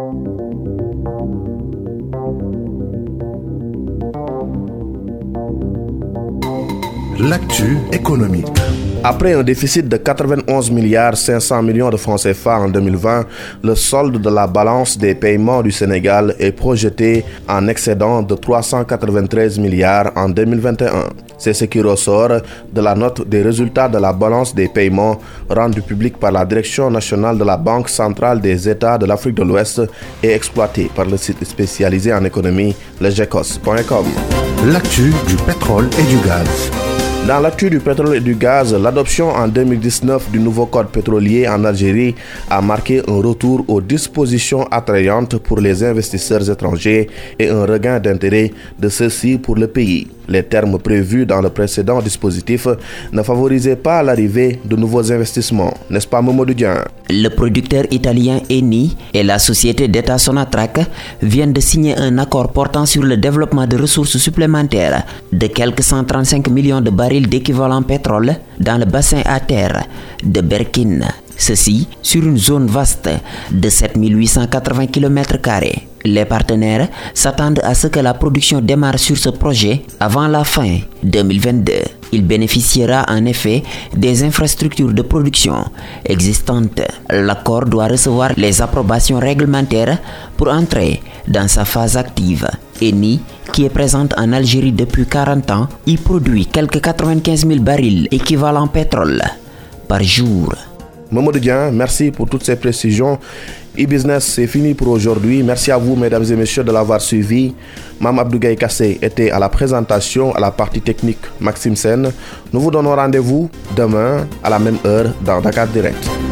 Música L'actu économique. Après un déficit de 91 milliards 500 millions de francs CFA en 2020, le solde de la balance des paiements du Sénégal est projeté en excédent de 393 milliards en 2021. C'est ce qui ressort de la note des résultats de la balance des paiements rendue publique par la Direction nationale de la Banque centrale des États de l'Afrique de l'Ouest et exploitée par le site spécialisé en économie, legecos.com. L'actu du pétrole et du gaz. Dans l'actu du pétrole et du gaz, l'adoption en 2019 du nouveau code pétrolier en Algérie a marqué un retour aux dispositions attrayantes pour les investisseurs étrangers et un regain d'intérêt de ceux-ci pour le pays. Les termes prévus dans le précédent dispositif ne favorisaient pas l'arrivée de nouveaux investissements, n'est-ce pas Momo Dian Le producteur italien Eni et la société d'État Sonatrach viennent de signer un accord portant sur le développement de ressources supplémentaires de quelques 135 millions de barils d'équivalent pétrole dans le bassin à terre de Berkin. Ceci sur une zone vaste de 7880 km. Les partenaires s'attendent à ce que la production démarre sur ce projet avant la fin 2022. Il bénéficiera en effet des infrastructures de production existantes. L'accord doit recevoir les approbations réglementaires pour entrer dans sa phase active. Eni, qui est présente en Algérie depuis 40 ans, y produit quelques 95 000 barils équivalent pétrole par jour. Mamadou Dian, merci pour toutes ces précisions. E-Business, c'est fini pour aujourd'hui. Merci à vous, mesdames et messieurs, de l'avoir suivi. Mam Abdougaï Kassé était à la présentation, à la partie technique Maxime Sen. Nous vous donnons rendez-vous demain à la même heure dans Dakar Direct.